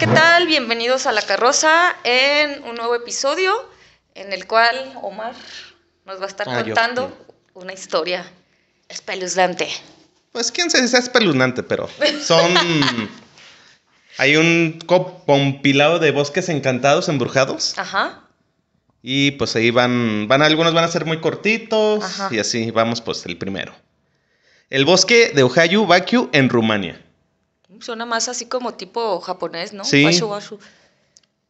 ¿qué tal? Bienvenidos a La Carroza en un nuevo episodio en el cual Omar nos va a estar Ah, contando una historia espeluznante. Pues quién sabe si es espeluznante, pero son. Hay un co- compilado de bosques encantados, embrujados. Ajá. Y pues ahí van. van algunos van a ser muy cortitos. Ajá. Y así, vamos, pues el primero. El bosque de Ohayu Bakyu en Rumania. Suena más así como tipo japonés, ¿no? Sí. Washu, washu.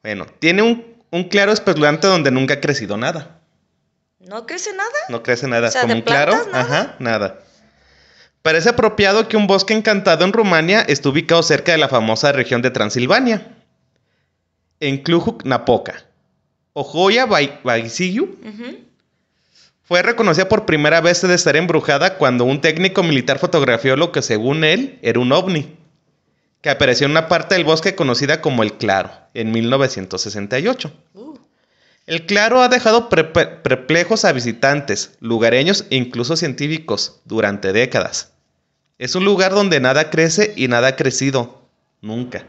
Bueno, tiene un, un claro espeluznante donde nunca ha crecido nada. ¿No crece nada? No crece nada. O sea, Como ¿de un claro. nada? Ajá, nada. Parece apropiado que un bosque encantado en Rumania esté ubicado cerca de la famosa región de Transilvania. En Cluj-Napoca. Ojoya Baisiyu fue reconocida por primera vez de estar embrujada cuando un técnico militar fotografió lo que según él era un ovni, que apareció en una parte del bosque conocida como el Claro, en 1968. Uh, El claro ha dejado pre- perplejos a visitantes, lugareños e incluso científicos durante décadas. Es un lugar donde nada crece y nada ha crecido. Nunca.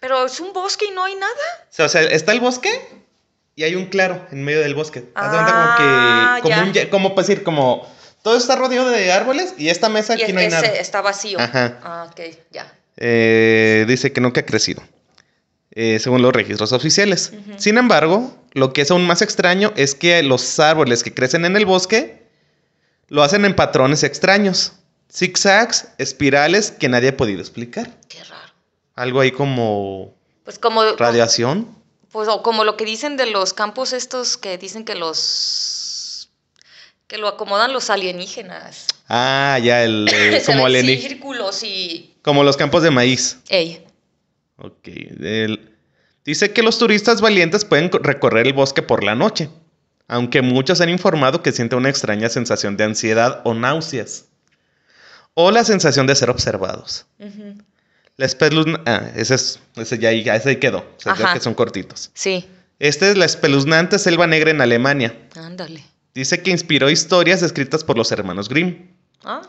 Pero es un bosque y no hay nada. O sea, está el bosque y hay un claro en medio del bosque. Ah, como que. Como, ya. un ye- como pues decir, como. Todo está rodeado de árboles y esta mesa y aquí no hay ese nada. está vacío. Ajá. Ah, ok, ya. Eh, dice que nunca ha crecido, eh, según los registros oficiales. Sin embargo, lo que es aún más extraño es que los árboles que crecen en el bosque lo hacen en patrones extraños, zigzags, espirales que nadie ha podido explicar. Qué raro. Algo ahí como Pues como, radiación. pues, o como lo que dicen de los campos estos que dicen que los que lo acomodan los alienígenas. Ah, ya, el, eh, como, ven aliení- círculos y como los campos de maíz. ey. Ok. el- Dice que los turistas valientes pueden co- recorrer el bosque por la noche, aunque muchos han informado que sienten una extraña sensación de ansiedad o náuseas, o la sensación de ser observados. La espeluzna... Ah, ese, es, ese ya ahí, ese ahí quedó, o sea, que son cortitos. Sí. Este es la espeluznante selva negra en Alemania. Ándale. Dice que inspiró historias escritas por los hermanos Grimm. Ah,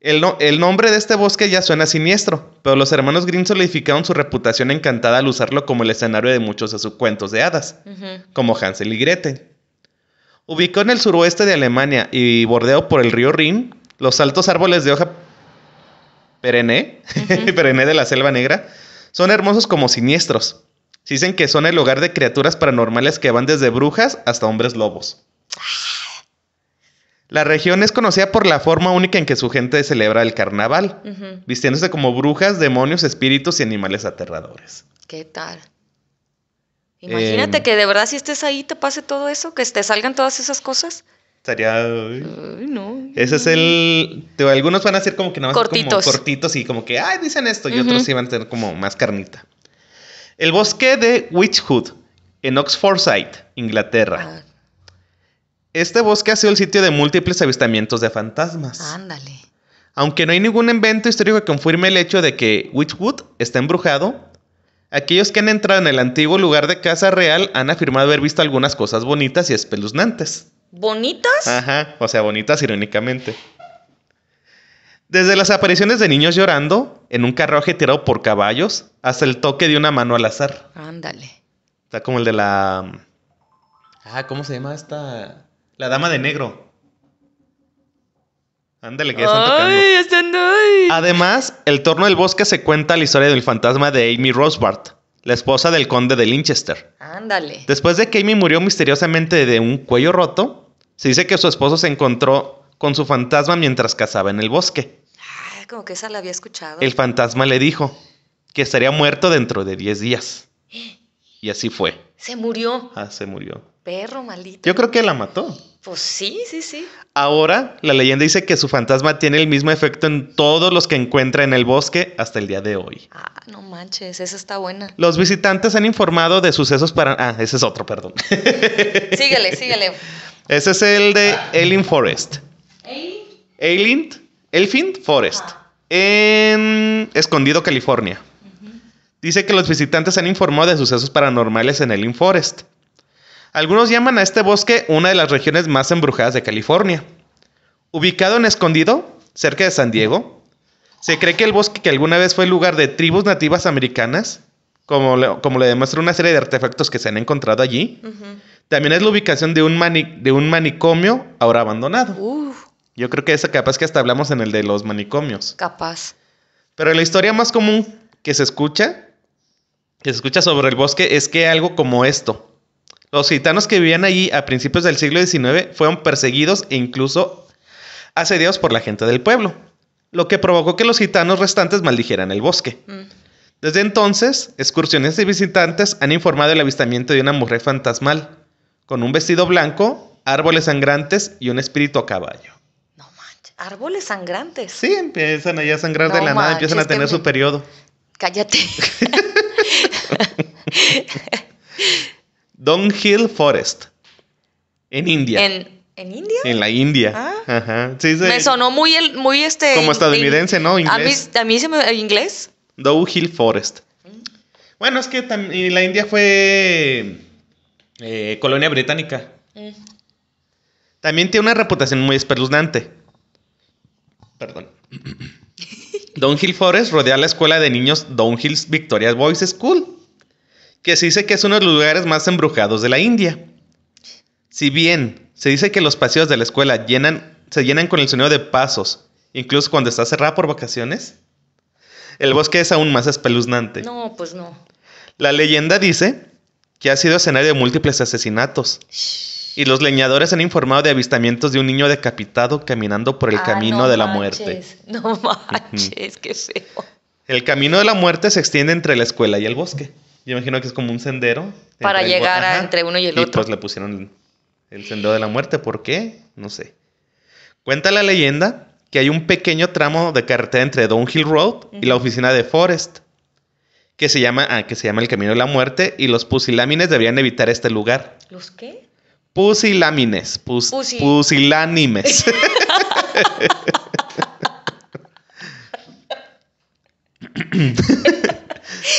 El, no- el nombre de este bosque ya suena siniestro, pero los hermanos Grimm solidificaron su reputación encantada al usarlo como el escenario de muchos de sus cuentos de hadas, como Hansel y Gretel. Ubicado en el suroeste de Alemania y bordeado por el río Rin, los altos árboles de hoja perenne, perenne de la selva negra, son hermosos como siniestros. Dicen que son el hogar de criaturas paranormales que van desde brujas hasta hombres lobos. La región es conocida por la forma única en que su gente celebra el carnaval, vistiéndose como brujas, demonios, espíritus y animales aterradores. ¿Qué tal? Imagínate Em. que de verdad si estés ahí te pase todo eso, que te salgan todas esas cosas. Estaría... No. Ese es el... te- algunos van a ser como que nada más Cortitos. como cortitos y como que, ay, dicen esto, y otros sí van a tener como más carnita. El bosque de Witchwood, en Oxfordshire, Inglaterra. Ah, Este bosque ha sido el sitio de múltiples avistamientos de fantasmas. ándale. Aunque no hay ningún evento histórico que confirme el hecho de que Witchwood está embrujado, aquellos que han entrado en el antiguo lugar de casa real han afirmado haber visto algunas cosas bonitas y espeluznantes. ¿Bonitas? Ajá, o sea, bonitas irónicamente. Desde las apariciones de niños llorando en un carruaje tirado por caballos hasta el toque de una mano al azar. Ándale. Está como el de la... Ah, ¿cómo se llama esta? La dama de negro. Ándale, que ya están tocando. Ay, están ay. Además, el torno del bosque se cuenta la historia del fantasma de Amy Rosbart, la esposa del conde de Linchester. Ándale. Después de que Amy murió misteriosamente de un cuello roto, se dice que su esposo se encontró con su fantasma mientras cazaba en el bosque. Ay, como que esa la había escuchado. El fantasma le dijo que estaría muerto dentro de 10 días. Y así fue. Se murió. Ah, se murió. Perro maldito. Yo creo que la mató. Pues sí, sí, sí. Ahora, la leyenda dice que su fantasma tiene el mismo efecto en todos los que encuentra en el bosque hasta el día de hoy. Ah, no manches, esa está buena. Los visitantes han informado de sucesos para... Ah, ese es otro, perdón. Síguele, síguele. ese es el de Elin Forest. Elin, Elfin Forest. En Escondido, California. Dice que los visitantes han informado de sucesos paranormales en Elin Forest. Algunos llaman a este bosque una de las regiones más embrujadas de California. Ubicado en Escondido, cerca de San Diego, Se cree que el bosque que alguna vez fue el lugar de tribus nativas americanas, como le, como le demuestra una serie de artefactos que se han encontrado allí, también es la ubicación de un, mani- de un manicomio ahora abandonado. Yo creo que esa capaz que hasta hablamos en el de los manicomios. capaz. Pero la historia más común que se escucha, que se escucha sobre el bosque, es que algo como esto. Los gitanos que vivían allí a principios del siglo XIX fueron perseguidos e incluso asediados por la gente del pueblo, lo que provocó que los gitanos restantes maldijeran el bosque. Mm. Desde entonces, excursiones y visitantes han informado del avistamiento de una mujer fantasmal, con un vestido blanco, árboles sangrantes y un espíritu a caballo. No manches. Árboles sangrantes. Sí, empiezan allá a sangrar de la nada, empiezan a tener su periodo. Cállate. Hill Forest, en India. En, ¿En, ¿En India? la India. Ah. Ajá. Sí, sí. Me sonó muy, el, muy este. Como in- estadounidense, ¿no? A mí, Inglés. a mí se me. ¿Inglés? Hill Forest. Bueno, es que la India fue eh, colonia británica. Mm. También tiene una reputación muy espeluznante. Perdón. Hill Forest rodea la escuela de niños Downhill's Victoria Boys School, que se dice que es uno de los lugares más embrujados de la India. Si bien se dice que los pasillos de la escuela llenan, se llenan con el sonido de pasos, incluso cuando está cerrada por vacaciones, el bosque es aún más espeluznante. No, pues no. La leyenda dice que ha sido escenario de múltiples asesinatos. Y los leñadores han informado de avistamientos de un niño decapitado caminando por el Ah, camino no de la manches, muerte. No manches, qué feo. El camino de la muerte se extiende entre la escuela y el bosque. Yo imagino que es como un sendero. Para llegar a- entre uno y el Y otro. pues le pusieron el sendero de la muerte. ¿Por qué? No sé. Cuenta la leyenda que hay un pequeño tramo de carretera entre Downhill Road y la oficina de Forest. Que se llama, ah, que se llama el camino de la muerte. Y los pusilámines deberían evitar este lugar. ¿Los qué? Pusilámines. Pus, Pusi- Pusilánimes.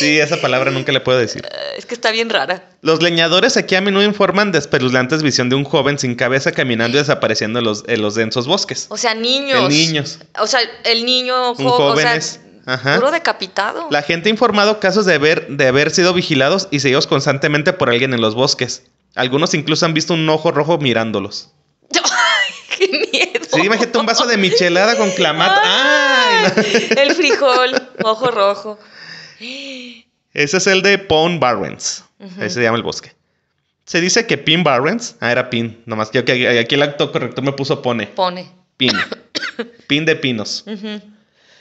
sí, esa palabra nunca le puedo decir. Eh, es que está bien rara. Los leñadores aquí a menudo informan de espeluznantes visión de un joven sin cabeza caminando y desapareciendo en los, en los densos bosques. O sea, niños. En niños. O sea, el niño Un jo- o sea, jóvenes. Ajá. puro decapitado. La gente ha informado casos de haber, de haber sido vigilados y seguidos constantemente por alguien en los bosques. Algunos incluso han visto un ojo rojo mirándolos. Ay, qué miedo. Sí, imagínate un vaso de michelada con clamato. ¡Ay! El frijol, ojo rojo. Ese es el de Pond Barrens. Ese se llama el bosque. Se dice que Pin Barrens. Ah, era Pin. Nomás que aquí, aquí el acto corrector me puso pone. Pone. Pin. Pin de pinos.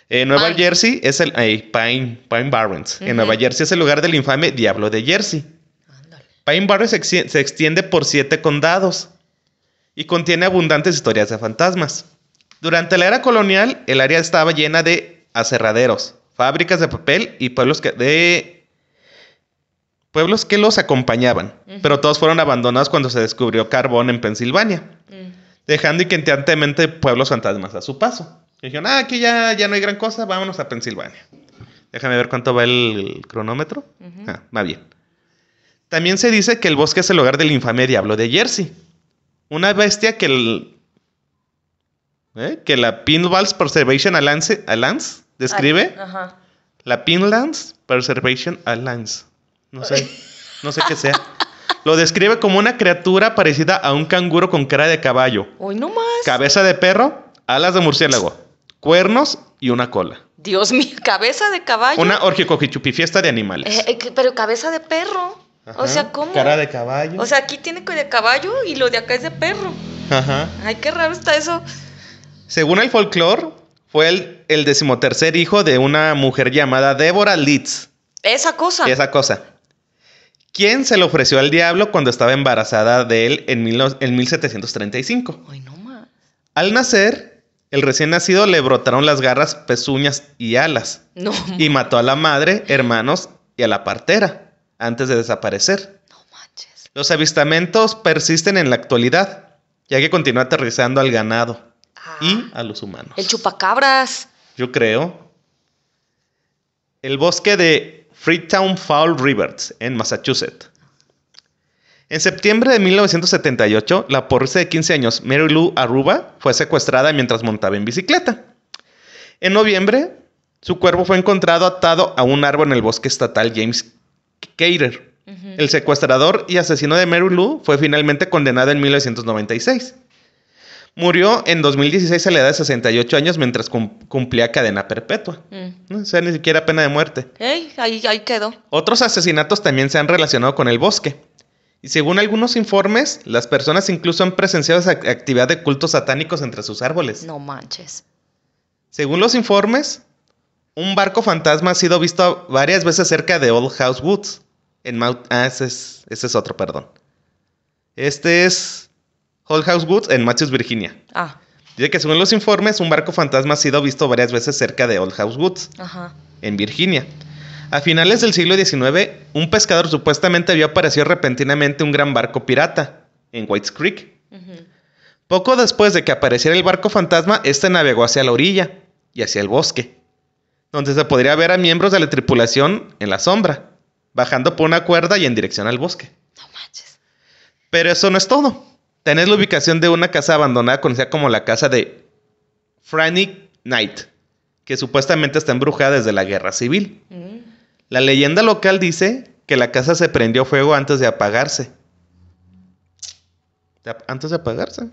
En Nueva Pine. Jersey es el. ay, Pine, Pine Barrens. En. Nueva Jersey es el lugar del infame Diablo de Jersey. Ándale. Pine Barrens se, se extiende por siete condados y contiene abundantes historias de fantasmas. Durante la era colonial, el área estaba llena de aserraderos, fábricas de papel y pueblos que, de pueblos que los acompañaban, pero todos fueron abandonados cuando se descubrió carbón en Pensilvania, Mm. dejando inquietantemente pueblos fantasmas a su paso. Y dijeron, ah, aquí ya, ya no hay gran cosa, vámonos a Pensilvania. Déjame ver cuánto va el cronómetro. Ah, va bien. También se dice que el bosque es el hogar del infame diablo de Jersey. Una bestia que el. ¿eh? Que la Pinballs Preservation Alliance, Alliance describe. Ay, Ajá. La Pinlands Preservation Alliance. No sé. No sé qué sea. Lo describe como una criatura parecida a un canguro con cara de caballo, Hoy no más. cabeza de perro, alas de murciélago, cuernos y una cola. Dios mío, cabeza de caballo. Una orgicojichupifiesta de animales. Eh, eh, pero cabeza de perro. O sea, ¿cómo? Cara de caballo. O sea, aquí tiene que de caballo y lo de acá es de perro. Ajá. Ay, qué raro está eso. Según el folclore, fue el, el decimotercer hijo de una mujer llamada Deborah Leeds. Esa cosa. Esa cosa. Quien se le ofreció al diablo cuando estaba embarazada de él en, mil en 1735. Ay, no más. Al nacer, el recién nacido le brotaron las garras, pezuñas y alas. No, Y mató a la madre, hermanos y a la partera antes de desaparecer. no manches. Los avistamientos persisten en la actualidad, ya que continúa aterrizando al ganado Ah, y a los humanos. el chupacabras. Yo creo. El bosque de Freetown Fall Rivers, en Massachusetts. En septiembre de 1978, la porrisa de 15 años Mary Lou Aruba fue secuestrada mientras montaba en bicicleta. En noviembre, Su cuerpo fue encontrado atado a un árbol en el bosque estatal James Cater. El secuestrador y asesino de Mary Lou fue finalmente condenado en 1996. Murió en 2016 a la edad de 68 años mientras cum- cumplía cadena perpetua. Mm. O sea, ni siquiera pena de muerte. Ey, ahí, ahí quedó. Otros asesinatos también se han relacionado con el bosque. Y según algunos informes, las personas incluso han presenciado esa actividad de cultos satánicos entre sus árboles. No manches. Según los informes, un barco fantasma ha sido visto varias veces cerca de Old House Woods. En Mount... Ah, ese es, ese es otro, perdón. Este es Old House Woods en Matthews, Virginia. Ah, Dice que según los informes, un barco fantasma ha sido visto varias veces cerca de Old House Woods, ajá. en Virginia. A finales del siglo XIX, un pescador supuestamente vio aparecer repentinamente un gran barco pirata en Whites Creek. Poco después de que apareciera el barco fantasma, este navegó hacia la orilla y hacia el bosque, donde se podría ver a miembros de la tripulación en la sombra, bajando por una cuerda y en dirección al bosque. No manches. Pero eso no es todo. Tenés la ubicación de una casa abandonada conocida como la casa de Franny Knight, que supuestamente está embrujada desde la guerra civil. Mm. La leyenda local dice que la casa se prendió fuego antes de apagarse. ¿De ap- ¿Antes de apagarse? O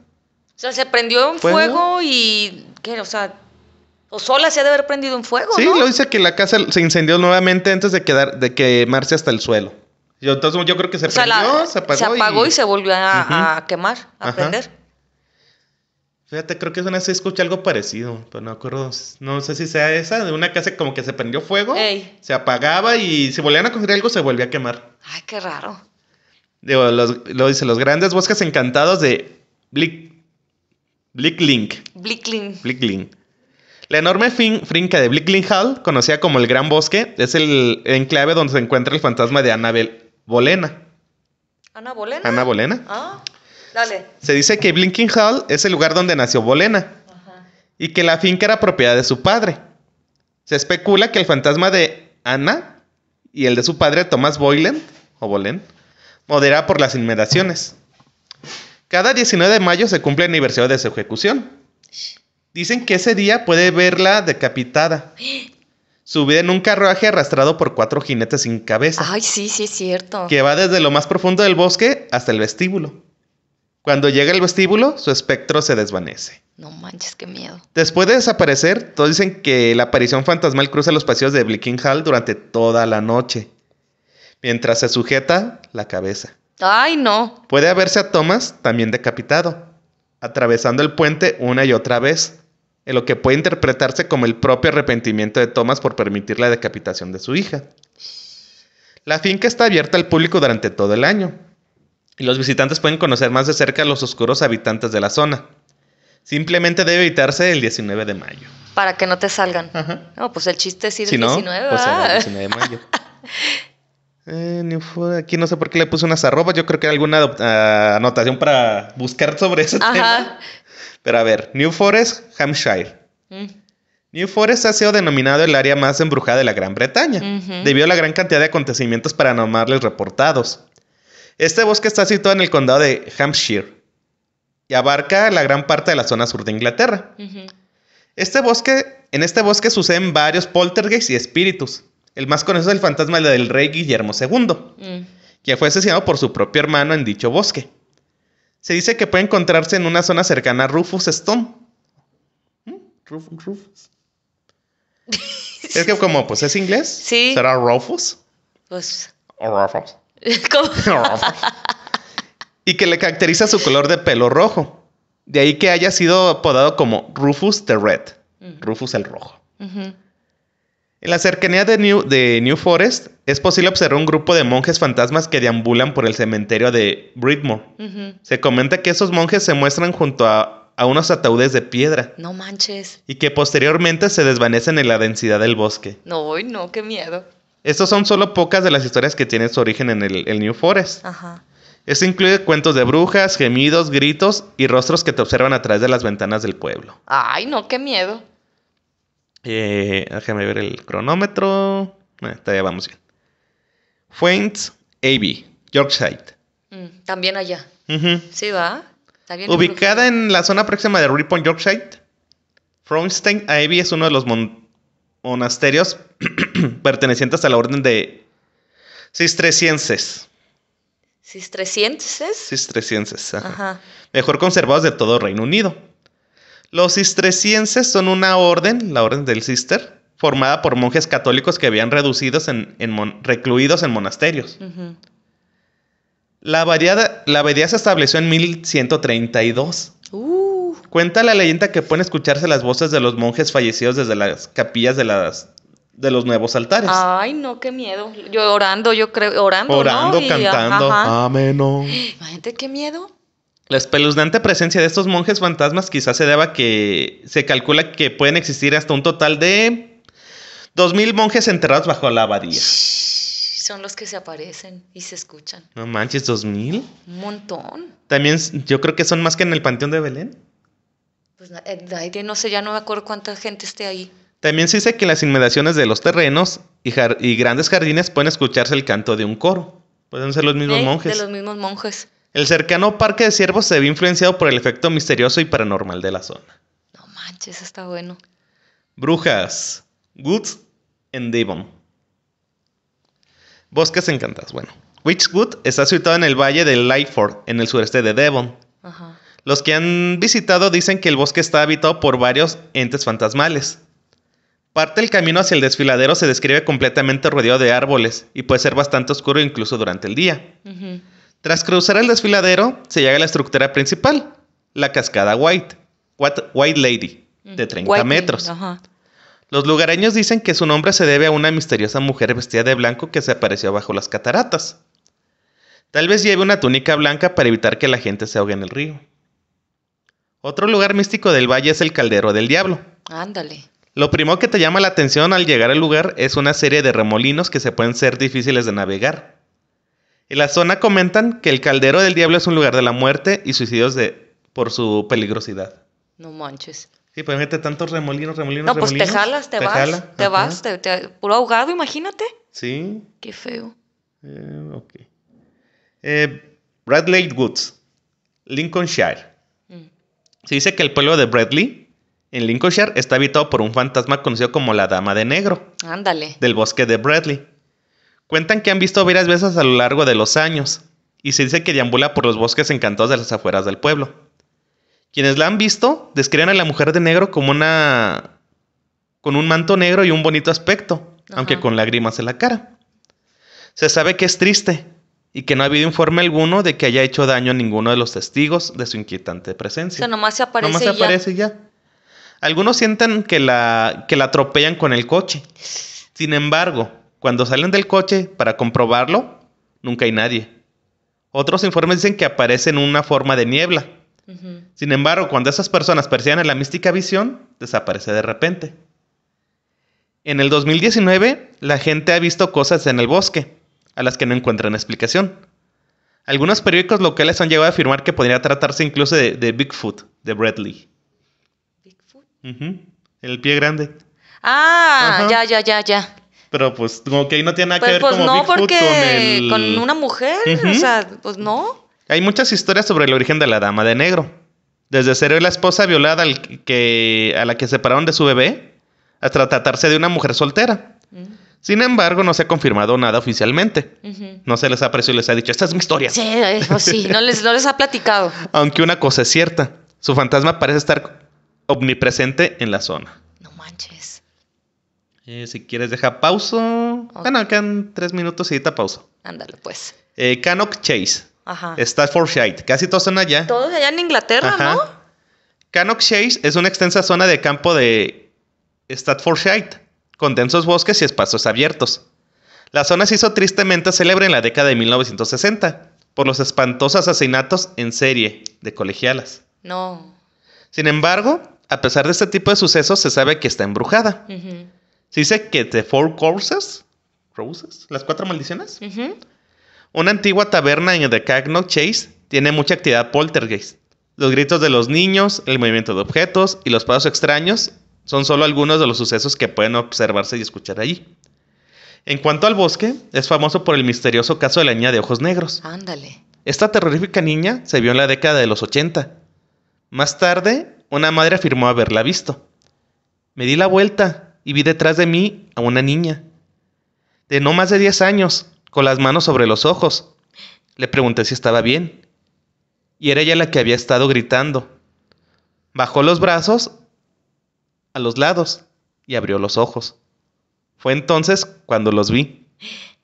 sea, se prendió en ¿Fuego? fuego, y. ¿Qué? O sea. O sola se ha de haber prendido en fuego, Sí, ¿no? lo dice que la casa se incendió nuevamente antes de, quedar, de quemarse hasta el suelo. Yo, entonces yo creo que se O sea, prendió, la- se apagó, y... se volvió a, quemar, a Ajá. prender. Fíjate, creo que es una vez escuché algo parecido, pero no acuerdo, no sé si sea esa, de una casa como que se prendió fuego, Ey. se apagaba y si volvían a construir algo se volvía a quemar. Ay, qué raro. Digo, los- lo dice, los grandes bosques encantados de Blick, Blicklink. Blickling. Blicklin. La enorme fin- finca de Blicklin Hall, conocida como el Gran Bosque, es el enclave donde se encuentra el fantasma de Annabel Bolena. ¿Ana Bolena? ¿Ana Bolena? Ah, dale. Se dice que Blinking Hall es el lugar donde nació Bolena Ajá. y que la finca era propiedad de su padre. Se especula que el fantasma de Ana y el de su padre Thomas Boylan, o Bolen, modera por las inmediaciones. Cada 19 de mayo se cumple el aniversario de su ejecución. Dicen que ese día puede verla decapitada, subida en un carruaje arrastrado por cuatro jinetes sin cabeza, Ay, sí, sí es cierto. que va desde lo más profundo del bosque hasta el vestíbulo. Cuando llega al vestíbulo, su espectro se desvanece. No manches, qué miedo. Después de desaparecer, todos dicen que la aparición fantasmal cruza los pasillos de Blicking Hall durante toda la noche, mientras se sujeta la cabeza. Ay, no. Puede verse a Thomas también decapitado, atravesando el puente una y otra vez, en lo que puede interpretarse como el propio arrepentimiento de Thomas por permitir la decapitación de su hija. La finca está abierta al público durante todo el año, y los visitantes pueden conocer más de cerca a los oscuros habitantes de la zona. Simplemente debe evitarse el 19 de mayo. Para que no te salgan. Ajá. No, pues el chiste es ir Si el no, 19, pues el 19 de mayo. Eh, aquí no sé por qué le puse unas arrobas. Yo creo que era alguna ah, anotación para buscar sobre ese tema. Pero a ver, New Forest, Hampshire. Mm. New Forest ha sido denominado el área más embrujada de la Gran Bretaña, debido a la gran cantidad de acontecimientos paranormales reportados. Este bosque está situado en el condado de Hampshire y abarca la gran parte de la zona sur de Inglaterra. Este bosque, en este bosque suceden varios poltergeists y espíritus. El más conocido es el fantasma del rey Guillermo II, Mm. quien fue asesinado por su propio hermano en dicho bosque. Se dice que puede encontrarse en una zona cercana a Rufus Stone. ¿Mm? Ruf- Rufus. es que como pues es inglés, Sí. será Rufus Pues. o Rufus. ¿cómo? y que le caracteriza su color de pelo rojo. De ahí que haya sido apodado como Rufus the Red, Rufus el rojo. En la cercanía de New, de New Forest es posible observar un grupo de monjes fantasmas que deambulan por el cementerio de Bridmore. Se comenta que esos monjes se muestran junto a, a unos ataúdes de piedra No manches. y que posteriormente se desvanecen en la densidad del bosque. No, no, qué miedo. Estos son solo pocas de las historias que tienen su origen en el, el New Forest. Ajá. Esto incluye cuentos de brujas, gemidos, gritos y rostros que te observan a través de las ventanas del pueblo. Ay, no, qué miedo. Eh, déjame ver el cronómetro. Eh, todavía vamos bien. Fuentes AB, Yorkshire. Mm, También allá. Ujú. Sí, va. Está bien. Ubicada en la zona próxima de Ripon, Yorkshire. Frownstein Abbey es uno de los mon- monasterios pertenecientes a la orden de cistercienses. ¿Cistercienses? Cistercienses, ajá. Ajá. mejor conservados de todo Reino Unido. Los cistercienses son una orden, la orden del cister, formada por monjes católicos que habían reducidos en, en mon- recluidos en monasterios. La abadía, la abadía se estableció en 1132. Uh, Cuenta la leyenda que pueden escucharse las voces de los monjes fallecidos desde las capillas de, las, de los nuevos altares. ay, no, qué miedo. Yo orando, yo creo, orando, Orando, ¿no? Cantando. Amén. Imagínate qué miedo. La espeluznante presencia de estos monjes fantasmas quizás se deba a que se calcula que pueden existir hasta un total de 2.000 monjes enterrados bajo la abadía. Son los que se aparecen y se escuchan. No manches, 2.000. Un montón. También yo creo que son más que en el Panteón de Belén. Pues eh, no sé, ya no me acuerdo cuánta gente esté ahí. También se dice que en las inmediaciones de los terrenos y, grandes jardines pueden escucharse el canto de un coro. Pueden ser los mismos ¿Eh? monjes. De los mismos monjes. El cercano Parque de Ciervos se ve influenciado por el efecto misterioso y paranormal de la zona. No manches, está bueno. Brujas. Woods en Devon. Bosques encantados. Bueno, Witchwood está situado en el valle de Lightford, en el sureste de Devon. Ajá. Los que han visitado dicen que el bosque está habitado por varios entes fantasmales. Parte del camino hacia el desfiladero se describe completamente rodeado de árboles y puede ser bastante oscuro incluso durante el día. Tras cruzar el desfiladero, se llega a la estructura principal, la cascada White, White, Lady, de 30 White metros. Lady, Ajá. Los lugareños dicen que su nombre se debe a una misteriosa mujer vestida de blanco que se apareció bajo las cataratas. Tal vez lleve una túnica blanca para evitar que la gente se ahogue en el río. Otro lugar místico del valle es el Caldero del Diablo. Ándale. Lo primero que te llama la atención al llegar al lugar es una serie de remolinos que se pueden ser difíciles de navegar. En la zona comentan que el Caldero del Diablo es un lugar de la muerte y suicidios de, por su peligrosidad. No manches. Sí, pues mete tantos remolinos, remolinos, No, pues te jalas, te, vas. Te vas, te, te- puro ahogado, imagínate. Sí, Qué feo. eh, ok. Eh, Bradley Woods, Lincolnshire. Mm. Se dice que el pueblo de Bradley, en Lincolnshire, está habitado por un fantasma conocido como la Dama de Negro, Ándale. del bosque de Bradley. Cuentan que han visto varias veces a lo largo de los años, y se dice que deambula por los bosques encantados de las afueras del pueblo. Quienes la han visto describen a la mujer de negro como una. con un manto negro y un bonito aspecto, Ajá. aunque con lágrimas en la cara. Se sabe que es triste y que no ha habido informe alguno de que haya hecho daño a ninguno de los testigos de su inquietante O presencia. sea, nomás se aparece Nomás y se ya. aparece ya. Algunos sienten que la, que la atropellan con el coche. Sin embargo, cuando salen del coche para comprobarlo, nunca hay nadie. Otros informes dicen que aparece en una forma de niebla. Sin embargo, cuando esas personas perciben la mística visión, desaparece de repente. En el 2019, la gente ha visto cosas en el bosque, a las que no encuentran explicación. Algunos periódicos locales han llegado a afirmar que podría tratarse incluso de, de Bigfoot, de Bradley. Bigfoot. El pie grande. Ah, Ajá. ya, ya, ya, ya. Pero pues como que ahí no tiene nada que Pues, ver pues como no, Bigfoot porque con el... con una mujer, o sea, pues no. Hay muchas historias sobre el origen de la dama de negro. Desde ser la esposa violada al que, a la que separaron de su bebé, hasta tratarse de una mujer soltera. Mm, Sin embargo, no se ha confirmado nada oficialmente. No se les ha aparecido y les ha dicho, esta es mi historia. Sí, eh, pues sí, no les, no les ha platicado. Aunque una cosa es cierta, su fantasma parece estar omnipresente en la zona. No manches. Eh, si quieres, deja pauso. Bueno, quedan tres minutos y ahorita pauso. Ándale, pues. Eh, Cannock Chase, Ajá. Staffordshire. Casi todos son allá. Todos allá en Inglaterra, Ajá. ¿no? Cannock Chase es una extensa zona de campo de Staffordshire, con densos bosques y espacios abiertos. La zona se hizo tristemente célebre en la década de 1960 por los espantosos asesinatos en serie de colegialas. No. Sin embargo, a pesar de este tipo de sucesos, se sabe que está embrujada. Ujú. Se dice que The Four Corpses, Roses, las cuatro maldiciones, una antigua taberna en The Cannock Chase tiene mucha actividad poltergeist. Los gritos de los niños, el movimiento de objetos y los pasos extraños son solo algunos de los sucesos que pueden observarse y escuchar allí. En cuanto al bosque, es famoso por el misterioso caso de la niña de ojos negros. Ándale. Esta terrorífica niña se vio en la década de los 80. Más tarde, una madre afirmó haberla visto. Me di la vuelta y vi detrás de mí a una niña, de no más de 10 años, con las manos sobre los ojos. Le pregunté si estaba bien, y era ella la que había estado gritando. Bajó los brazos a los lados y abrió los ojos. Fue entonces cuando los vi,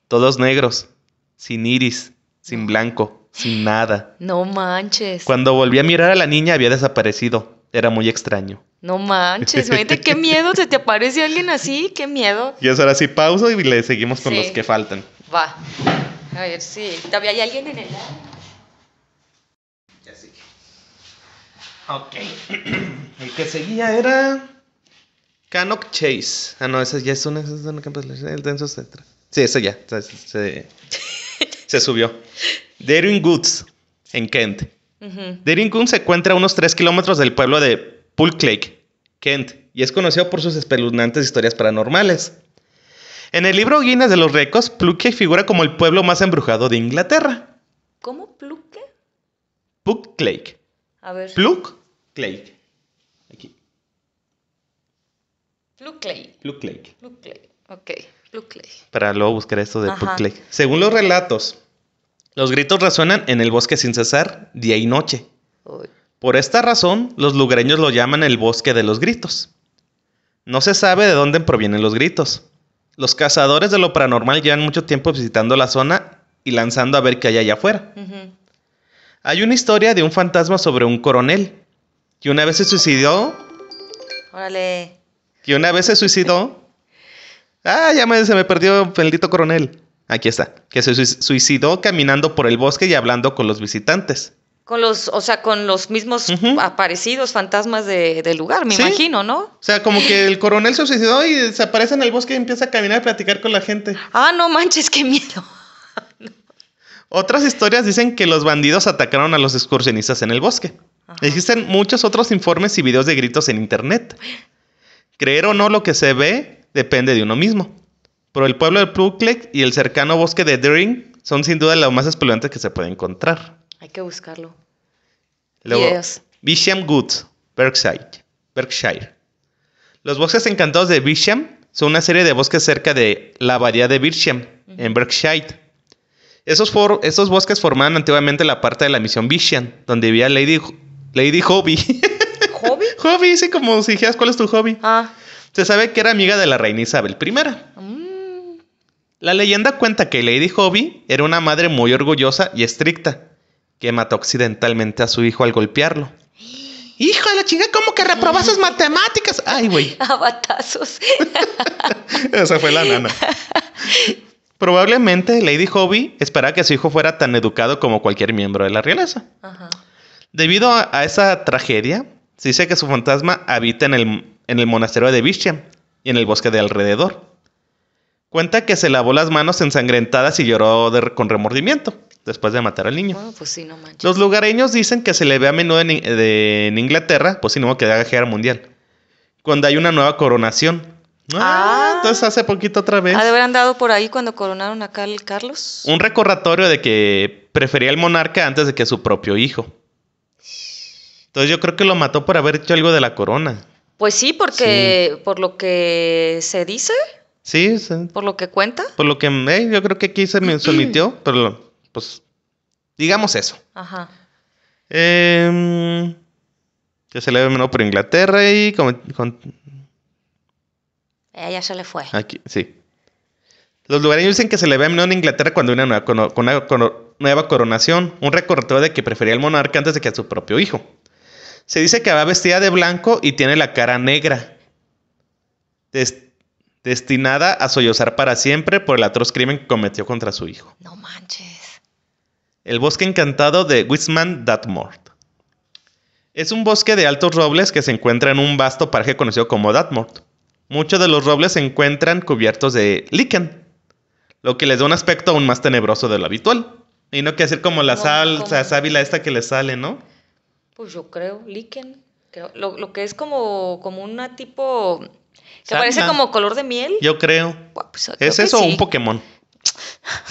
todos negros, sin iris, sin blanco, sin nada. No manches. Cuando volví a mirar a la niña había desaparecido. Era muy extraño. No manches, imagínate qué miedo, se te aparece alguien así, qué miedo. Y eso ahora sí pauso y le seguimos con Sí. los que faltan. Va. A ver si. ¿Todavía hay alguien en el Ya sí. Ok. El que seguía era. Cannock Chase. Ah, no, ese ya es una. ese es una el denso etcétera. Sí, ese ya. Se, se, se subió. Daring Goods, en Kent. Ujú. Daring Goods se encuentra a unos 3 kilómetros del pueblo de Pulclake, Kent, y es conocido por sus espeluznantes historias paranormales. En el libro Guinness de los Récords, Pulclake figura como el pueblo más embrujado de Inglaterra. ¿Cómo? ¿Pluque? Pulclake. A ver. Pulclake. Aquí. Plucley. Pulclake. Plucley. Ok. Plucley. Para luego buscar esto de Ajá. Pulclake. Según los relatos, los gritos resuenan en el bosque sin cesar, día y noche. Uy. Por esta razón, los lugareños lo llaman el bosque de los gritos. No se sabe de dónde provienen los gritos. Los cazadores de lo paranormal llevan mucho tiempo visitando la zona y lanzando a ver qué hay allá afuera. Hay una historia de un fantasma sobre un coronel que una vez se suicidó, Órale. que una vez se suicidó. Ah, ya me, se me perdió el maldito coronel. Aquí está, que se sui- suicidó caminando por el bosque y hablando con los visitantes. Con los, o sea, con los mismos aparecidos fantasmas de- del lugar, me Sí. imagino, ¿no? O sea, como que el coronel se suicidó y se aparece en el bosque y empieza a caminar y platicar con la gente. Ah, no manches, qué miedo. Otras historias dicen que los bandidos atacaron a los excursionistas en el bosque. Ajá. Existen muchos otros informes y videos de gritos en internet. Creer o no lo que se ve depende de uno mismo. Pero el pueblo de Pulclake y el cercano bosque de Deering son sin duda lo más espeluznante que se puede encontrar. Hay que buscarlo. Luego, Videos. Bisham Woods, Berkshire. Berkshire. Los bosques encantados de Bisham son una serie de bosques cerca de la abadía de Bisham, en Berkshire. Esos, for- esos bosques formaban antiguamente la parte de la misión Bisham, donde vivía Lady, Lady Hobby. ¿Hobby? hobby, sí, como si dijeras cuál es tu hobby. Ah. Se sabe que era amiga de la reina Isabel I. mm, La leyenda cuenta que Lady Hobby era una madre muy orgullosa y estricta, que mató accidentalmente a su hijo al golpearlo. Hijo de la chingada, ¿cómo que reprobases matemáticas? Ay, güey. a batazos. Esa fue la nana. Probablemente Lady Hobby esperaba que su hijo fuera tan educado como cualquier miembro de la realeza. Ajá. Debido a, a esa tragedia, se dice que su fantasma habita en el, en el monasterio de Bisham y en el bosque de alrededor. Cuenta que se lavó las manos ensangrentadas y lloró de- con remordimiento después de matar al niño. Bueno, pues sí, no manches. Los lugareños dicen que se le ve a menudo en, de- en Inglaterra, pues si no que haga guerra mundial, cuando hay una nueva coronación. Ah, Ah. entonces hace poquito otra vez. ¿Ha de haber andado por ahí cuando coronaron acá al Carlos? Un recordatorio de que prefería al monarca antes de que su propio hijo. Entonces yo creo que lo mató por haber hecho algo de la corona. Pues sí, porque por lo que se dice, Sí, sí, por lo que cuenta. por lo que eh, yo creo que aquí se me omitió, pero pues digamos eso. Ajá. Em, que se le ve menos por Inglaterra y con- con- Ella se le fue. aquí, sí. Los lugareños dicen que se le ve a menudo en Inglaterra cuando hay una nueva, con una nueva coronación, un recordatorio de que prefería al monarca antes de que a su propio hijo. Se dice que va vestida de blanco y tiene la cara negra, des- destinada a sollozar para siempre por el atroz crimen que cometió contra su hijo. No manches. El bosque encantado de Wisman Dartmoor. Es un bosque de altos robles que se encuentra en un vasto paraje conocido como Dartmoor. Muchos de los robles se encuentran cubiertos de lichen, lo que les da un aspecto aún más tenebroso de lo habitual. Y no quiere decir como la ¿Cómo- sal, cómo? sábila esta que le sale, ¿no? Pues yo creo, líquen. Creo- lo, lo que es como, como una tipo. Que parece como color de miel. Yo creo. Pues, ¿Es que eso o sí. un Pokémon?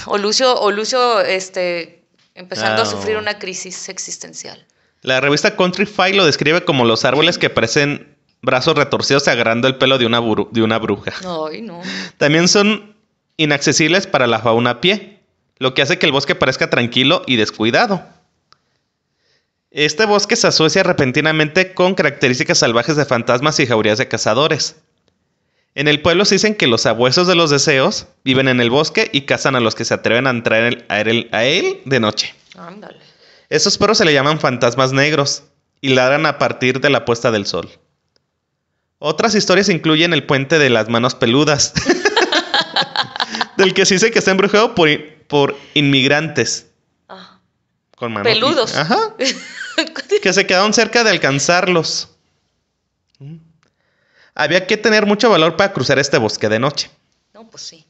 O Lucio, o Lucio este, empezando a sufrir una crisis existencial. La revista Country File lo describe como los árboles que parecen brazos retorcidos agarrando el pelo de una, bru- de una bruja. Ay, no. También son inaccesibles para la fauna a pie, lo que hace que el bosque parezca tranquilo y descuidado. Este bosque se asocia repentinamente con características salvajes de fantasmas y jaurías de cazadores. En el pueblo se dicen que los abuesos de los deseos viven en el bosque y cazan a los que se atreven a entrar en el- a, él, a él de noche. Ándale. Esos perros se le llaman fantasmas negros y ladran a partir de la puesta del sol. Otras historias incluyen el puente de las manos peludas, del que se dice que está embrujado por inmigrantes. Ah. Con manos Peludos. Ajá. Que se quedaron cerca de alcanzarlos. Había que tener mucho valor para cruzar este bosque de noche. no, pues sí.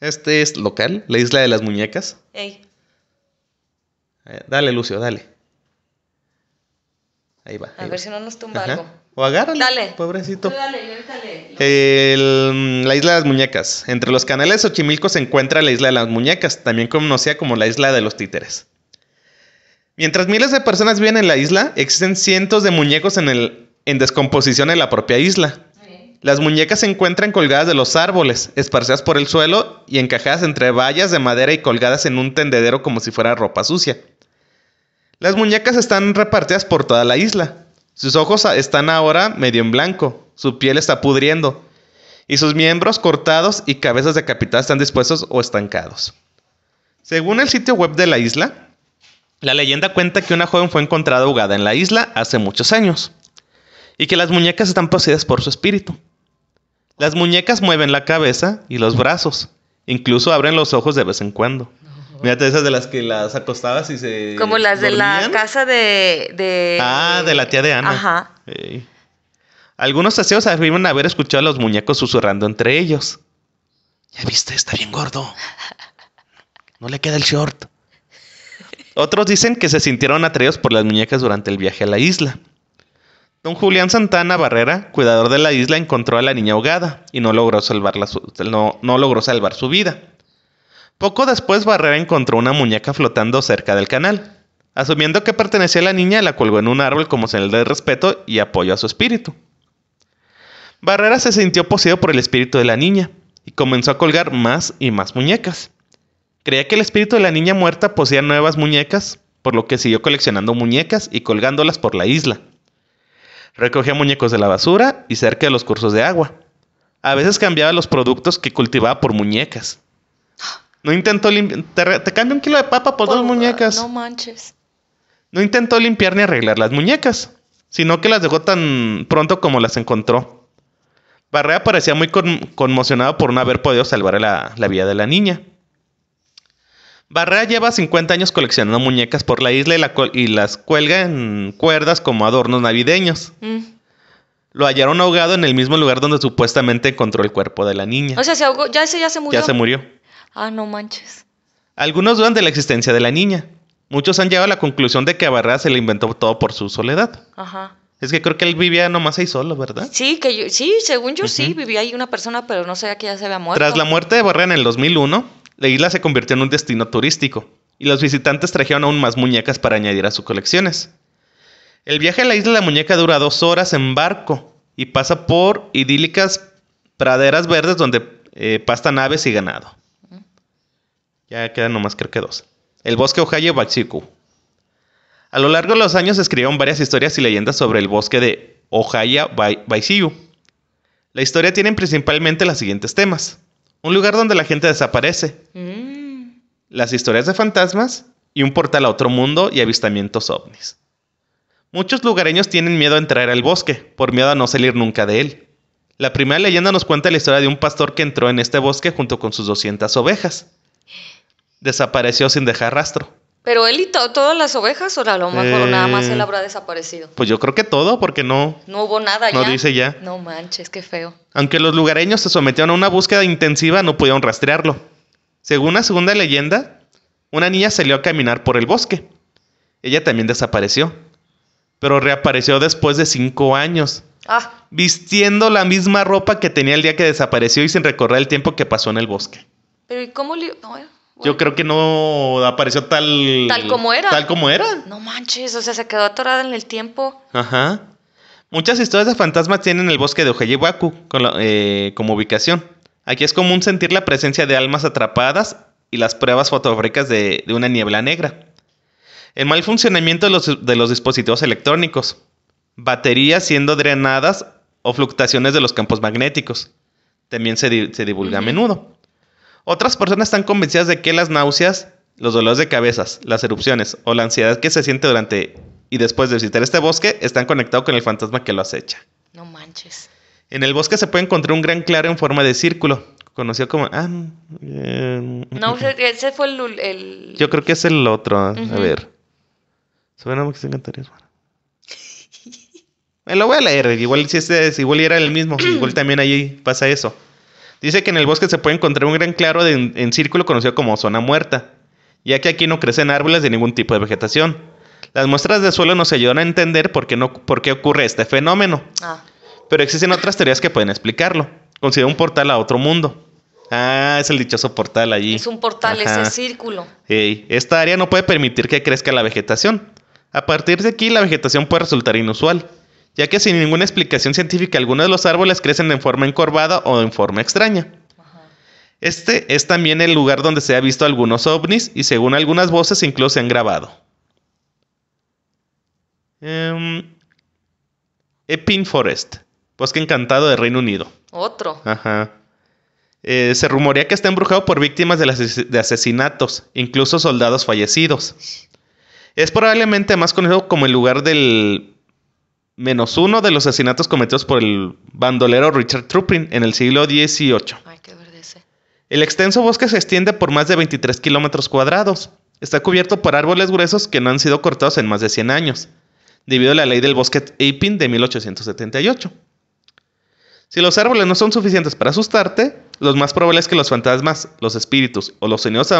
Este es local, la isla de las muñecas. Ey. Eh, dale, Lucio, dale. Ahí va. A ahí ver va. si no nos tumba Ajá. algo. O agárralo. Dale. Pobrecito. Dale, yo ahorita le- El- la isla de las muñecas. Entre los canales de Xochimilco se encuentra la isla de las muñecas, también conocida como la isla de los títeres. Mientras miles de personas viven en la isla, existen cientos de muñecos en, el, en descomposición en la propia isla. Las muñecas se encuentran colgadas de los árboles, esparcidas por el suelo y encajadas entre vallas de madera y colgadas en un tendedero como si fuera ropa sucia. Las muñecas están repartidas por toda la isla. Sus ojos están ahora medio en blanco, su piel está pudriendo y sus miembros cortados y cabezas decapitadas están dispuestos o estancados. Según el sitio web de la isla, la leyenda cuenta que una joven fue encontrada ahogada en la isla hace muchos años y que las muñecas están poseídas por su espíritu. Las muñecas mueven la cabeza y los brazos, incluso abren los ojos de vez en cuando. Mírate esas de las que las acostabas y se Como las de la casa de, de- Ah, de la tía de Ana. Ajá. Algunos saceos afirman haber escuchado a los muñecos susurrando entre ellos. Ya viste, está bien gordo. No le queda el short. Otros dicen que se sintieron atraídos por las muñecas durante el viaje a la isla. Don Julián Santana Barrera, cuidador de la isla, encontró a la niña ahogada y no logró, salvar su vida. Poco después, Barrera encontró una muñeca flotando cerca del canal. Asumiendo que pertenecía a la niña, la colgó en un árbol como señal de respeto y apoyo a su espíritu. Barrera se sintió poseído por el espíritu de la niña y comenzó a colgar más y más muñecas. Creía que el espíritu de la niña muerta poseía nuevas muñecas, por lo que siguió coleccionando muñecas y colgándolas por la isla. Recogía muñecos de la basura y cerca de los cursos de agua. A veces cambiaba los productos que cultivaba por muñecas. No intentó limpiar. Te, un kilo de papa por, dos Por- muñecas. No manches. No intentó limpiar ni arreglar las muñecas, sino que las dejó tan pronto como las encontró. Barrea parecía muy con- conmocionado por no haber podido salvar la, la vida de la niña. Barrea lleva 50 años coleccionando muñecas por la isla y, la col- y las cuelga en cuerdas como adornos navideños. Mm. Lo hallaron ahogado en el mismo lugar donde supuestamente encontró el cuerpo de la niña. O sea, se ahogó. Ya ese ya se murió. ya se murió. Ah, no manches. Algunos dudan de la existencia de la niña. Muchos han llegado a la conclusión de que a Barrea se le inventó todo por su soledad. Ajá. Es que creo que él vivía nomás ahí solo, ¿verdad? Sí, que yo, sí, según yo sí, vivía ahí una persona, pero no sabía que ya se había muerto. Tras la muerte de Barrea en el 2001, la isla se convirtió en un destino turístico y los visitantes trajeron aún más muñecas para añadir a sus colecciones. El viaje a la isla de la muñeca dura dos horas en barco y pasa por idílicas praderas verdes donde eh, pastan aves y ganado. Ya quedan nomás creo que dos. El bosque Ohio Baxiku. A lo largo de los años escribieron varias historias y leyendas sobre el bosque de Ohio Baisiu. La historia tiene principalmente los siguientes temas. Un lugar donde la gente desaparece, Mm. las historias de fantasmas y un portal a otro mundo y avistamientos ovnis. Muchos lugareños tienen miedo a entrar al bosque, por miedo a no salir nunca de él. La primera leyenda nos cuenta la historia de un pastor que entró en este bosque junto con sus 200 ovejas. Desapareció sin dejar rastro. Pero él y to- todas las ovejas, o a lo mejor Eh. nada más él habrá desaparecido. Pues yo creo que todo, porque no, No hubo nada no ya. dice ya. No manches, qué feo. Aunque los lugareños se sometieron a una búsqueda intensiva, no pudieron rastrearlo. Según la segunda leyenda, una niña salió a caminar por el bosque. Ella también desapareció, pero reapareció después de cinco años, Ah, vistiendo la misma ropa que tenía el día que desapareció y sin recordar el tiempo que pasó en el bosque. pero ¿y cómo le.? no, bueno. Yo creo que no apareció tal... Tal como era. Tal como era. No manches, o sea, se quedó atorada en el tiempo. Ajá. Muchas historias de fantasmas tienen el bosque de Ojeyewaku eh, como ubicación. Aquí es común sentir la presencia de almas atrapadas y las pruebas fotográficas de, una niebla negra. El mal funcionamiento de los, de los dispositivos electrónicos, baterías siendo drenadas o fluctuaciones de los campos magnéticos. También se, divulga a menudo. Otras personas están convencidas de que las náuseas, los dolores de cabezas, las erupciones o la ansiedad que se siente durante y después de visitar este bosque están conectados con el fantasma que lo acecha. No manches. En el bosque se puede encontrar un gran claro en forma de círculo, conocido como... Ah, eh, no, ese fue el, Yo creo que es el otro. A ver. Suena que se encantaría. Me lo voy a leer. Igual si este igual era el mismo. igual también ahí pasa eso. Dice que en el bosque se puede encontrar un gran claro en círculo conocido como zona muerta, ya que aquí no crecen árboles de ningún tipo de vegetación. Las muestras de suelo nos ayudan a entender por qué, no, por qué ocurre este fenómeno. Ah. Pero existen otras teorías que pueden explicarlo. Considera un portal a otro mundo. Ah, es el dichoso portal allí. Es un portal, ese círculo. esta área no puede permitir que crezca la vegetación. A partir de aquí, la vegetación puede resultar inusual ya que sin ninguna explicación científica algunos de los árboles crecen en forma encorvada o en forma extraña. Este es también el lugar donde se ha visto algunos ovnis y según algunas voces incluso se han grabado. Em, Epping Forest, bosque encantado de Reino Unido. Otro. Ajá. Eh, se rumorea que está embrujado por víctimas de asesinatos, incluso soldados fallecidos. Es probablemente más conocido como el lugar del menos uno de los asesinatos cometidos por el bandolero Richard Truppin en el siglo XVIII. Ay, qué verde El extenso bosque se extiende por más de 23 kilómetros cuadrados. Está cubierto por árboles gruesos que no han sido cortados en más de 100 años, debido a la ley del bosque Apin de 1878. Si los árboles no son suficientes para asustarte, lo más probable es que los fantasmas, los espíritus o los sonidos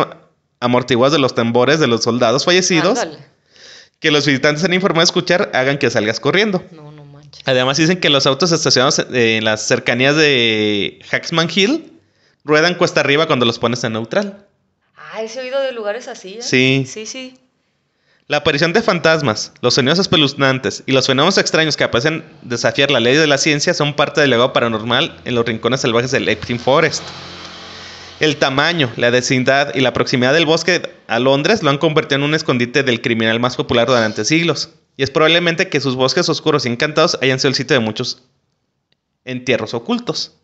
amortiguados de los tambores de los soldados fallecidos que los visitantes han informado de escuchar hagan que salgas corriendo. No, no manches. Además dicen que los autos estacionados en las cercanías de Hacksman Hill ruedan cuesta arriba cuando los pones en neutral. Ah, he oído de lugares así. ¿eh? Sí. Sí, sí. La aparición de fantasmas, los sonidos espeluznantes y los fenómenos extraños que aparecen desafiar la ley de la ciencia son parte del legado paranormal en los rincones salvajes del Epstein Forest. El tamaño, la densidad y la proximidad del bosque a Londres lo han convertido en un escondite del criminal más popular durante siglos. Y es probablemente que sus bosques oscuros y encantados hayan sido el sitio de muchos entierros ocultos.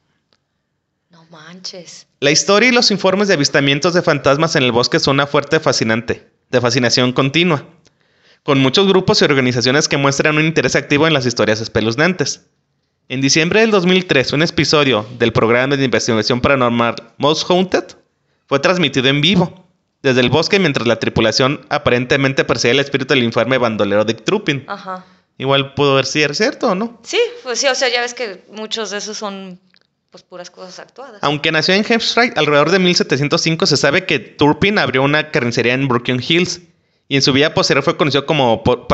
No manches. La historia y los informes de avistamientos de fantasmas en el bosque son una fuerte fascinante, de fascinación continua, con muchos grupos y organizaciones que muestran un interés activo en las historias espeluznantes. En diciembre del 2003, un episodio del programa de investigación paranormal Most Haunted fue transmitido en vivo desde el bosque mientras la tripulación aparentemente perseguía el espíritu del informe bandolero de Truppin. Ajá. Igual pudo haber sido cierto o no. Sí, pues sí, o sea, ya ves que muchos de esos son pues puras cosas actuadas. Aunque nació en Hampshire alrededor de 1705, se sabe que Turpin abrió una carnicería en Brooklyn Hills y en su vida posterior fue conocido como por,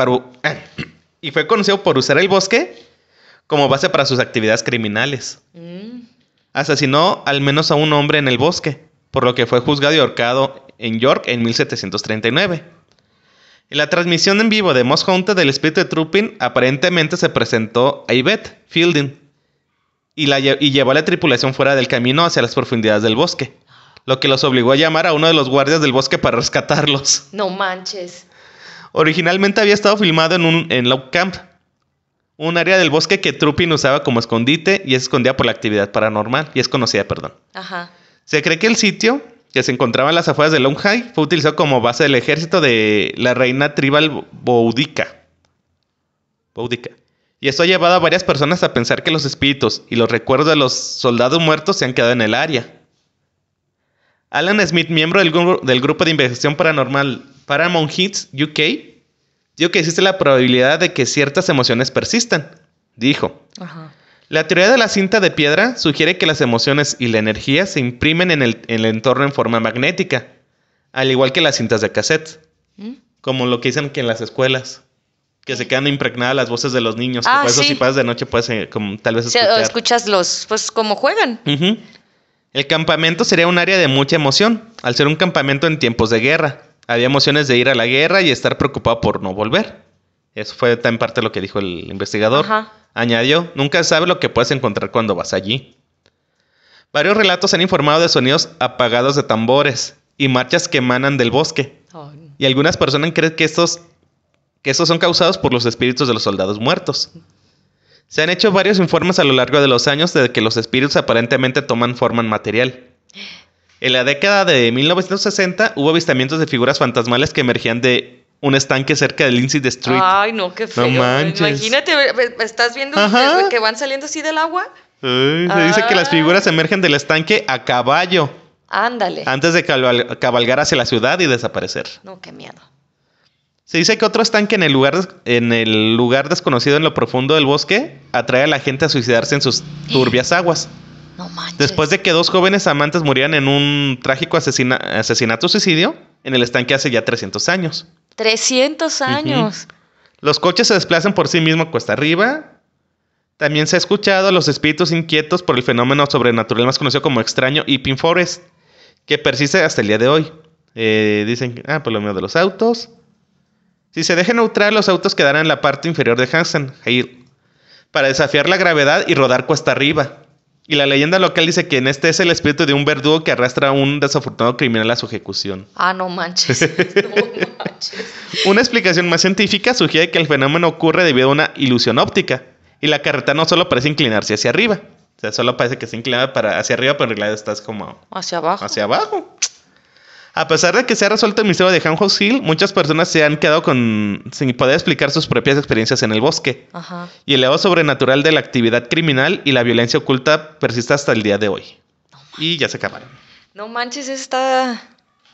y fue conocido por usar el bosque como base para sus actividades criminales. Mm. Asesinó al menos a un hombre en el bosque, por lo que fue juzgado y ahorcado en York en 1739. En la transmisión en vivo de Moss Haunted del espíritu de Truppin, aparentemente se presentó a Yvette Fielding y, la, y llevó a la tripulación fuera del camino hacia las profundidades del bosque, lo que los obligó a llamar a uno de los guardias del bosque para rescatarlos. No manches. Originalmente había estado filmado en, un, en Low Camp, un área del bosque que Truppin usaba como escondite y es escondida por la actividad paranormal y es conocida, perdón. Ajá. Se cree que el sitio, que se encontraba en las afueras de Longhai, fue utilizado como base del ejército de la reina tribal Boudica. Boudica. Y esto ha llevado a varias personas a pensar que los espíritus y los recuerdos de los soldados muertos se han quedado en el área. Alan Smith, miembro del, del grupo de investigación paranormal Paramount Hits UK, Dijo que existe la probabilidad de que ciertas emociones persistan. Dijo. La teoría de la cinta de piedra sugiere que las emociones y la energía se imprimen en el, entorno en forma magnética, al igual que las cintas de cassette. ¿Mm? Como lo que dicen que en las escuelas, que se quedan impregnadas las voces de los niños. que ah, por eso si pasas de noche puedes eh, como, tal vez escuchar. O escuchas los, pues como juegan. El campamento sería un área de mucha emoción, al ser un campamento en tiempos de guerra. Había emociones de ir a la guerra y estar preocupado por no volver. Eso fue en parte lo que dijo el investigador. Añadió, nunca sabes lo que puedes encontrar cuando vas allí. Varios relatos han informado de sonidos apagados de tambores y marchas que emanan del bosque. Y algunas personas creen que estos, que estos son causados por los espíritus de los soldados muertos. Se han hecho varios informes a lo largo de los años de que los espíritus aparentemente toman forma material. En la década de 1960 hubo avistamientos de figuras fantasmales que emergían de un estanque cerca de Lindsay Street. Ay, no, qué feo. manches. Imagínate, estás viendo Ajá. que- van saliendo así del agua. Ay, se dice que las Ah. figuras emergen del estanque a caballo Ándale. antes de cabal- cabalgar hacia la ciudad y desaparecer. No, qué miedo. Se dice que otro estanque en el lugar, en el lugar desconocido en lo profundo del bosque atrae a la gente a suicidarse en sus turbias aguas. No manches. Después de que dos jóvenes amantes murieran en un trágico asesina- asesinato-suicidio en el estanque hace ya 300 años. 300 años. Los coches se desplazan por sí mismos cuesta arriba. También se ha escuchado a los espíritus inquietos por el fenómeno sobrenatural más conocido como extraño Epping Forest, que persiste hasta el día de hoy. Eh, dicen, que- ah, por lo menos de los autos. Si se deja neutral, los autos quedarán en la parte inferior de Hansen Hill para desafiar la gravedad y rodar cuesta arriba. Y la leyenda local dice que en este es el espíritu de un verdugo que arrastra a un desafortunado criminal a su ejecución. Ah, no manches. No manches. Una explicación más científica sugiere que el fenómeno ocurre debido a una ilusión óptica y la carretera no solo parece inclinarse hacia arriba, o sea, solo parece que está inclinada para hacia arriba, pero en realidad estás como Hacia abajo. hacia abajo. A pesar de que se ha resuelto el misterio de House Hill, muchas personas se han quedado con sin poder explicar sus propias experiencias en el bosque. Ajá. Y el lado sobrenatural de la actividad criminal y la violencia oculta persiste hasta el día de hoy. Y ya se acabaron. No manches, está.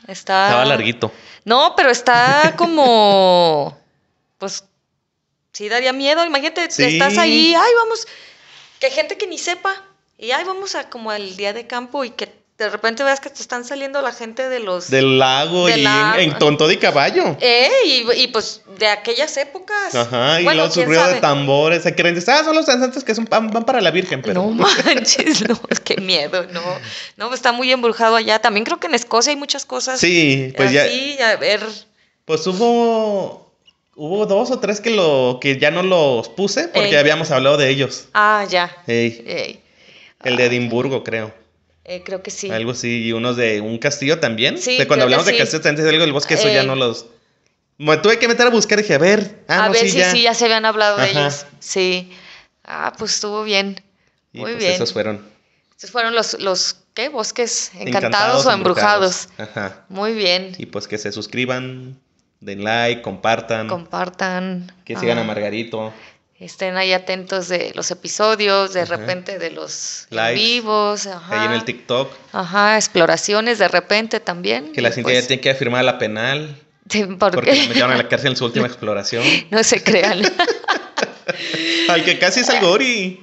Está. Estaba larguito. No, pero está como. Pues. Sí, daría miedo. Imagínate, Sí. estás ahí. Ay, vamos. Que gente que ni sepa. Y ay, vamos a como el día de campo y que de repente veas que te están saliendo la gente de los. Del lago y en, en tonto de caballo. Eh, y, y, pues de aquellas épocas. Ajá, y Bueno, luego su de tambores. Se creen, ah, son los danzantes que son, van, van para la Virgen, pero. No manches, no, qué miedo, no. No, está muy embrujado allá. También creo que en Escocia hay muchas cosas. Sí, pues ya. así, a ver. Pues hubo. Hubo dos o tres que lo que ya no los puse porque Ey. habíamos hablado de ellos. Ah, ya. Ey, Ey, el de Edimburgo, creo. Eh, creo que sí. Algo así. Y unos de un castillo también. Sí, de cuando hablamos de sí. castillos también algo del bosque, eso ya Ey. no los. Me tuve que meter a buscar y dije, a ver. Ah, a no, ver sí, si ya. sí, ya se habían hablado de ellos. Sí. Ah, pues estuvo bien. Y Muy pues bien. esos fueron. Estos fueron los, los ¿qué? ¿Bosques encantados, o embrujados? Ajá. Muy bien. Y pues que se suscriban, den like, compartan, Compartan. que sigan ah, a Margarito. Estén ahí atentos de los episodios, de Ajá. repente de los vivos. Ajá. Ahí en el TikTok. Ajá, exploraciones de repente también. Que la Cintia ya pues, tiene que firmar la penal. sí, ¿por Porque me metieron a la cárcel en su última exploración. No se crean. Al que casi es al Gori.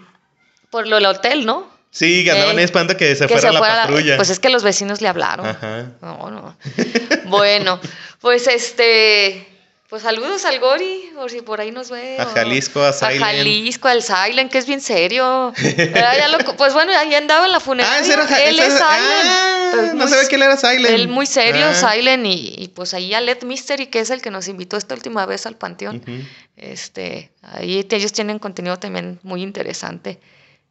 Por lo del hotel, ¿no? Sí, que andaban Ey. esperando que se que fuera se la fuera la- patrulla. Pues es que los vecinos le hablaron. Ajá. No, no. Bueno, pues este. Pues saludos al Gori, por si por ahí nos ve. A Jalisco, a A Silent. Jalisco, al Silent, que es bien serio. Ya lo- pues bueno, ahí andaba en la funeraria. Ah, ese era él es Silent. Ah, Pues no muy- sabía que él era Silent. Él muy serio, Ah. Silent, y, y pues ahí a Led Mystery, que es el que nos invitó esta última vez al Panteón. Este, ahí ellos tienen contenido también muy interesante.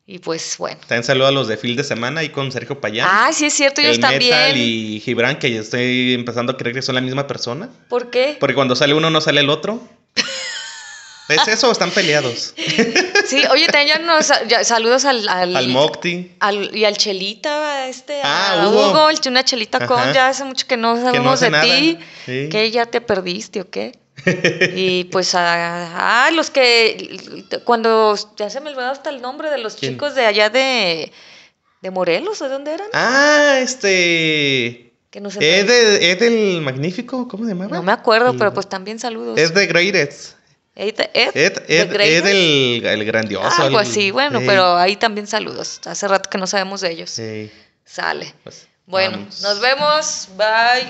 Y pues bueno. También saludo a los de Fil de Semana ahí con Sergio Payán. Ah, sí es cierto, ellos el Metal también. y Gibran, que ya estoy empezando a creer que son la misma persona. ¿Por qué? Porque cuando sale uno no sale el otro. ¿Es eso o están peleados? Sí, oye, también ya nos, ya- saludos al, al, Al Mocti. al- y al Chelita, este, Ah, a Hugo. Hugo, una Chelita con, ya hace mucho que no sabemos de ti, Sí. que ya te perdiste o qué. Y pues a, a los que cuando ya se me olvidó hasta el nombre de los ¿Quién? chicos de allá de de Morelos, ¿de dónde eran? Ah, este. Que nos Ed, de- Ed el Magnífico, ¿cómo se llamaba? No me acuerdo, El- pero pues también saludos. Ed the Greatest. Ed, Ed, Ed, de Ed, el, el grandioso. Algo el- así, bueno, pero ahí también saludos. Hace rato que no sabemos de ellos. sí, Sale. pues, Bueno, vamos. nos vemos. Bye.